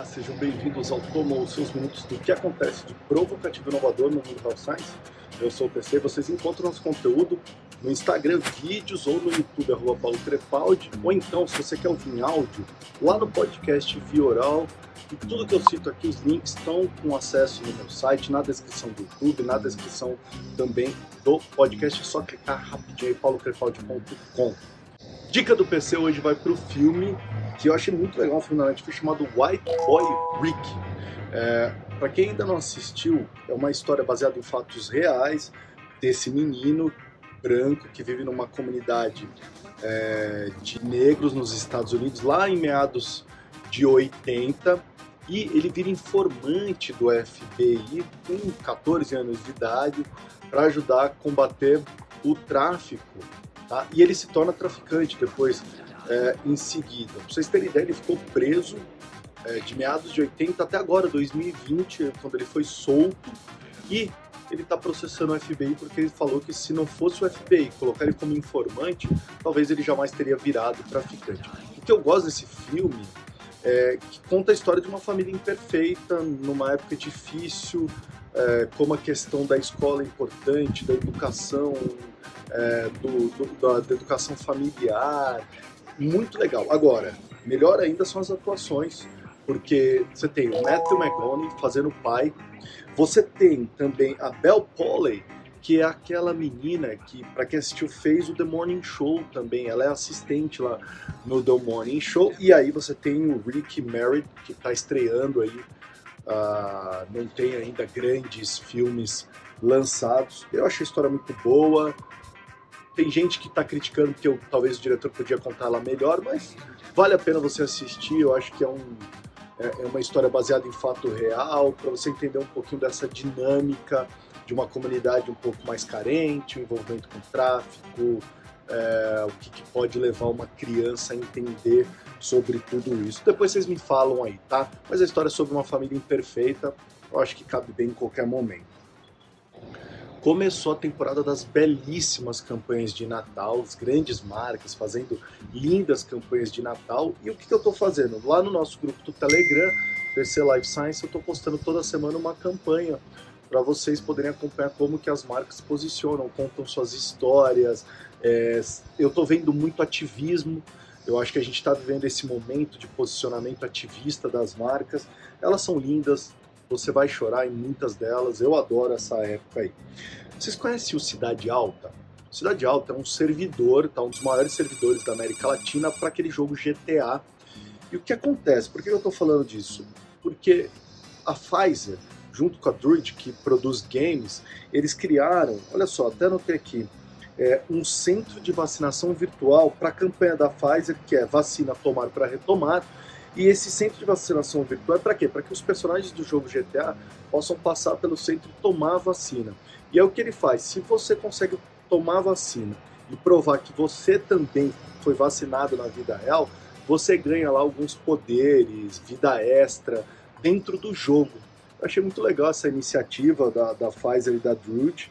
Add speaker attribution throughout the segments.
Speaker 1: Olá, sejam bem-vindos ao Tomou seus minutos do que acontece de provocativo inovador no mundo da science. Eu sou o PC, vocês encontram nosso conteúdo no Instagram Vídeos ou no YouTube, arroba Paulo Crepaldi, ou então, se você quer ouvir em áudio, lá no podcast Via Oral. E tudo que eu cito aqui, os links estão com acesso no meu site, na descrição do YouTube, na descrição também do podcast. É só clicar rapidinho aí, paulocrepaldi.com. Dica do PC hoje vai para o filme que eu achei muito legal, um filme da Netflix chamado White Boy Rick. É, para quem ainda não assistiu, é uma história baseada em fatos reais desse menino branco que vive numa comunidade é, de negros nos Estados Unidos, lá em meados de 80, e ele vira informante do FBI com 14 anos de idade para ajudar a combater o tráfico Tá? E ele se torna traficante depois, é, em seguida. Pra vocês terem ideia, ele ficou preso é, de meados de 80 até agora, 2020, quando ele foi solto. E ele está processando o FBI porque ele falou que se não fosse o FBI colocar ele como informante, talvez ele jamais teria virado traficante. O que eu gosto desse filme é que conta a história de uma família imperfeita, numa época difícil, é, como a questão da escola é importante, da educação, é, do, do, da, da, educação familiar. Muito legal. Agora, melhor ainda são as atuações, porque você tem o Matthew McConaughey fazendo o pai, você tem também a Belle Polly, que é aquela menina que, para quem assistiu, fez o The Morning Show também. Ela é assistente lá no The Morning Show. E aí você tem o Rick Merritt, que está estreando aí. Uh, não tem ainda grandes filmes lançados. Eu achei a história muito boa. Tem gente que está criticando que eu, talvez o diretor podia contar ela melhor, mas vale a pena você assistir. Eu acho que é, um, é, é uma história baseada em fato real, para você entender um pouquinho dessa dinâmica de uma comunidade um pouco mais carente, o envolvimento com tráfico, é, o que, que, pode levar uma criança a entender sobre tudo isso. Depois vocês me falam aí, tá? Mas a história é sobre uma família imperfeita, eu acho que cabe bem em qualquer momento começou a temporada das belíssimas campanhas de Natal, as grandes marcas fazendo lindas campanhas de Natal. E o que, que eu estou fazendo? Lá no nosso grupo do Telegram, PC Life Science, eu estou postando toda semana uma campanha para vocês poderem acompanhar como que as marcas posicionam, contam suas histórias. É, eu estou vendo muito ativismo. Eu acho que a gente está vivendo esse momento de posicionamento ativista das marcas. Elas são lindas, você vai chorar em muitas delas. Eu adoro essa época aí. Vocês conhecem o Cidade Alta? Cidade Alta é um servidor, tá? um dos maiores servidores da América Latina para aquele jogo GTA. E o que acontece? Por que eu estou falando disso? Porque a Pfizer, junto com a Druid, que produz games, eles criaram, olha só, até anotei aqui, é, um centro de vacinação virtual para a campanha da Pfizer, que é vacina tomar para retomar, e esse centro de vacinação virtual é para quê? Para que os personagens do jogo GTA possam passar pelo centro e tomar a vacina. E é o que ele faz. Se você consegue tomar a vacina e provar que você também foi vacinado na vida real, você ganha lá alguns poderes, vida extra dentro do jogo. Eu achei muito legal essa iniciativa da, da Pfizer e da Druid.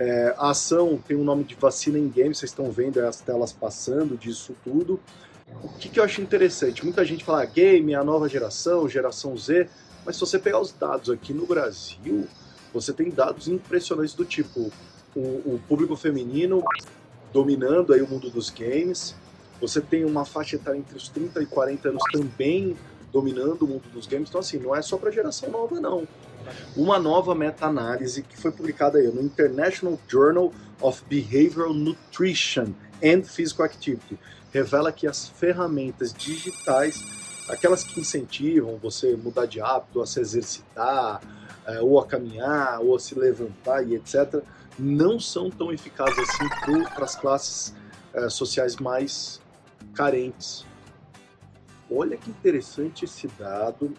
Speaker 1: É, a ação tem o um nome de Vacina em Game, vocês estão vendo as telas passando disso tudo. O que, que eu acho interessante? Muita gente fala ah, game, a nova geração, geração Z, mas se você pegar os dados aqui no Brasil, você tem dados impressionantes do tipo o, o público feminino dominando aí o mundo dos games, você tem uma faixa etária entre os 30 e 40 anos também dominando o mundo dos games, então assim, não é só para geração nova não. Uma nova meta-análise que foi publicada aí no International Journal of Behavioral Nutrition and Physical Activity revela que as ferramentas digitais, aquelas que incentivam você mudar de hábito, a se exercitar, é, ou a caminhar, ou a se levantar e etc., não são tão eficazes assim para as classes é, sociais mais carentes. Olha que interessante esse dado.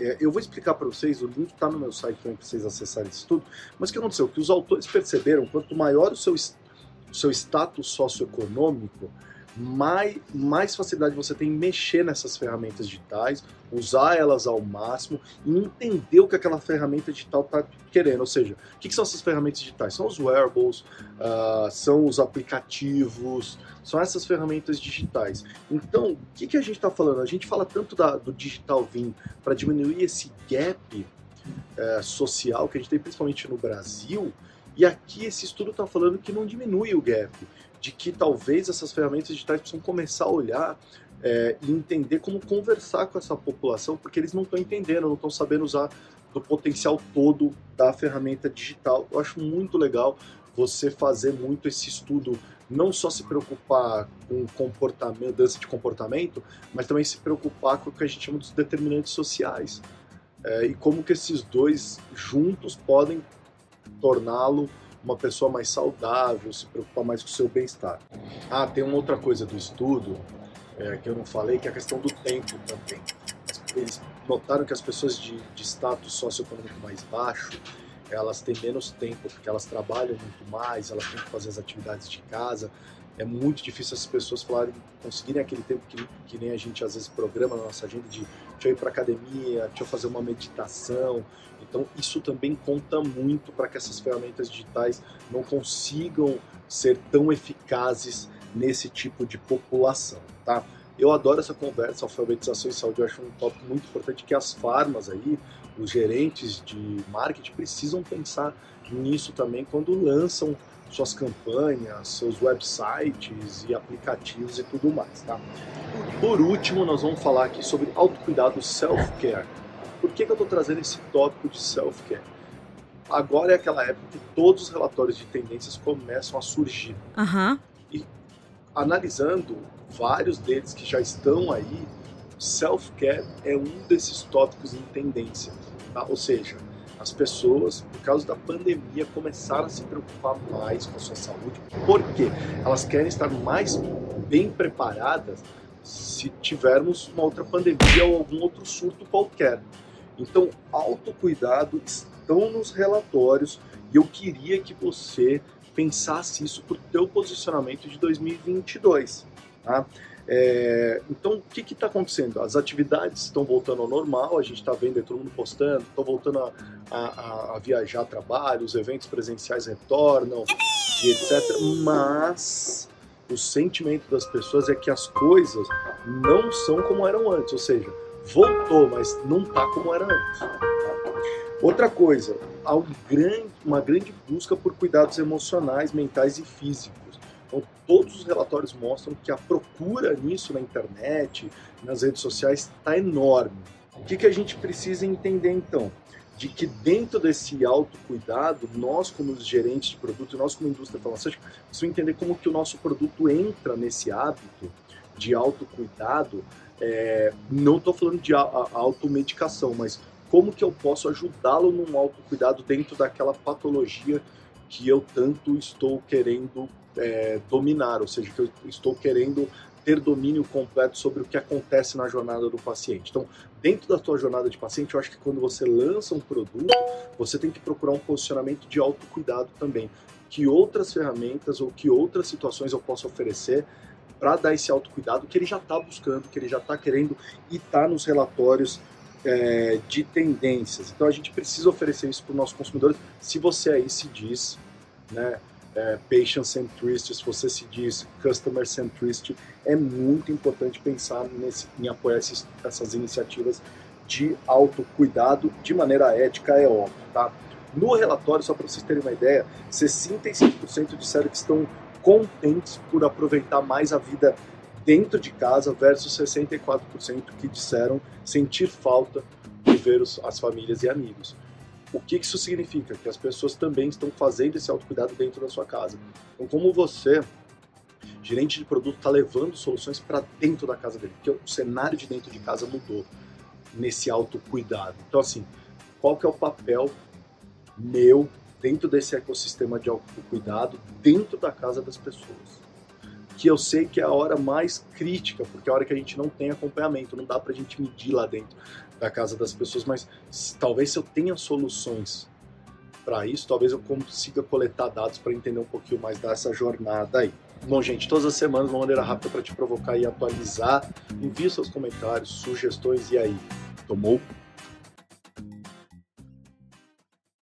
Speaker 1: É, eu vou explicar para vocês, o link está no meu site também para vocês acessarem isso tudo. Mas o que aconteceu? Que os autores perceberam, quanto maior o seu, o seu status socioeconômico, mais, mais facilidade você tem em mexer nessas ferramentas digitais, usar elas ao máximo e entender o que aquela ferramenta digital está querendo. Ou seja, o que, que, são essas ferramentas digitais? São os wearables, uh, são os aplicativos, são essas ferramentas digitais. Então, o que, que a gente está falando? A gente fala tanto da, do digital vir para diminuir esse gap uh, social que a gente tem principalmente no Brasil, e aqui esse estudo está falando que não diminui o gap de que talvez essas ferramentas digitais precisam começar a olhar é, e entender como conversar com essa população, porque eles não estão entendendo, não estão sabendo usar do potencial todo da ferramenta digital. Eu acho muito legal você fazer muito esse estudo, não só se preocupar com comportamento, mudança de comportamento, mas também se preocupar com o que a gente chama dos determinantes sociais. É, e como que esses dois juntos podem torná-lo uma pessoa mais saudável, se preocupar mais com o seu bem-estar. Ah, tem uma outra coisa do estudo é, que eu não falei, que é a questão do tempo também. Eles notaram que as pessoas de, de status socioeconômico mais baixo, elas têm menos tempo, porque elas trabalham muito mais, elas têm que fazer as atividades de casa. É muito difícil as pessoas falarem, conseguirem aquele tempo que, que nem a gente às vezes programa na nossa agenda de deixa eu ir para academia, deixa eu fazer uma meditação. Então isso também conta muito para que essas ferramentas digitais não consigam ser tão eficazes nesse tipo de população, tá? Eu adoro essa conversa, alfabetização e saúde, eu acho um tópico muito importante que as farmas aí, os gerentes de marketing precisam pensar nisso também quando lançam suas campanhas, seus websites e aplicativos e tudo mais, tá? Por último, nós vamos falar aqui sobre autocuidado self-care. Por que, que eu estou trazendo esse tópico de self-care? Agora é aquela época que todos os relatórios de tendências começam a surgir.
Speaker 2: Uhum.
Speaker 1: E analisando vários deles que já estão aí, self-care é um desses tópicos em tendência. Tá? Ou seja, as pessoas, por causa da pandemia, começaram a se preocupar mais com a sua saúde. Por quê? Elas querem estar mais bem preparadas se tivermos uma outra pandemia ou algum outro surto qualquer. Então, autocuidado estão nos relatórios e eu queria que você pensasse isso para o teu posicionamento de 2022. Tá? É, então, o que está acontecendo? As atividades estão voltando ao normal, a gente está vendo todo mundo postando, estão voltando a, a, a, viajar trabalho, os eventos presenciais retornam, e etc. Mas o sentimento das pessoas é que as coisas não são como eram antes, ou seja, voltou, mas não está como era antes. Outra coisa, há um uma grande busca por cuidados emocionais, mentais e físicos. Todos os relatórios mostram que a procura nisso na internet, nas redes sociais, está enorme. O que, que a gente precisa entender então? De que dentro desse autocuidado, nós como gerentes de produto, nós como indústria farmacêutica, precisamos entender como que o nosso produto entra nesse hábito de autocuidado. É, não estou falando de automedicação, mas como que eu posso ajudá-lo num autocuidado dentro daquela patologia que eu tanto estou querendo é, dominar, ou seja, que eu estou querendo ter domínio completo sobre o que acontece na jornada do paciente. Então, dentro da tua jornada de paciente, eu acho que quando você lança um produto, você tem que procurar um posicionamento de autocuidado também. Que outras ferramentas ou que outras situações eu posso oferecer para dar esse autocuidado que ele já está buscando, que ele já está querendo e está nos relatórios é, de tendências. Então a gente precisa oferecer isso para os nossos consumidores. Se você aí se diz, né, é, patient centricity, se você se diz customer centricity, é muito importante pensar nesse, em apoiar esses, essas iniciativas de autocuidado de maneira ética, é óbvio, tá? No relatório, só para vocês terem uma ideia, 65% disseram que estão contentes por aproveitar mais a vida dentro de casa versus 64% que disseram sentir falta de ver os, as famílias e amigos. O que isso significa? Que as pessoas também estão fazendo esse autocuidado dentro da sua casa. Então, como você, gerente de produto, está levando soluções para dentro da casa dele, porque o cenário de dentro de casa mudou nesse autocuidado. Então, assim, qual que é o papel meu dentro desse ecossistema de autocuidado dentro da casa das pessoas? que eu sei que é a hora mais crítica, porque é a hora que a gente não tem acompanhamento, não dá para a gente medir lá dentro da casa das pessoas, mas talvez se eu tenha soluções para isso, talvez eu consiga coletar dados para entender um pouquinho mais dessa jornada aí. Bom, gente, todas as semanas uma maneira rápida para te provocar e atualizar. Envie seus comentários, sugestões e aí. Tomou?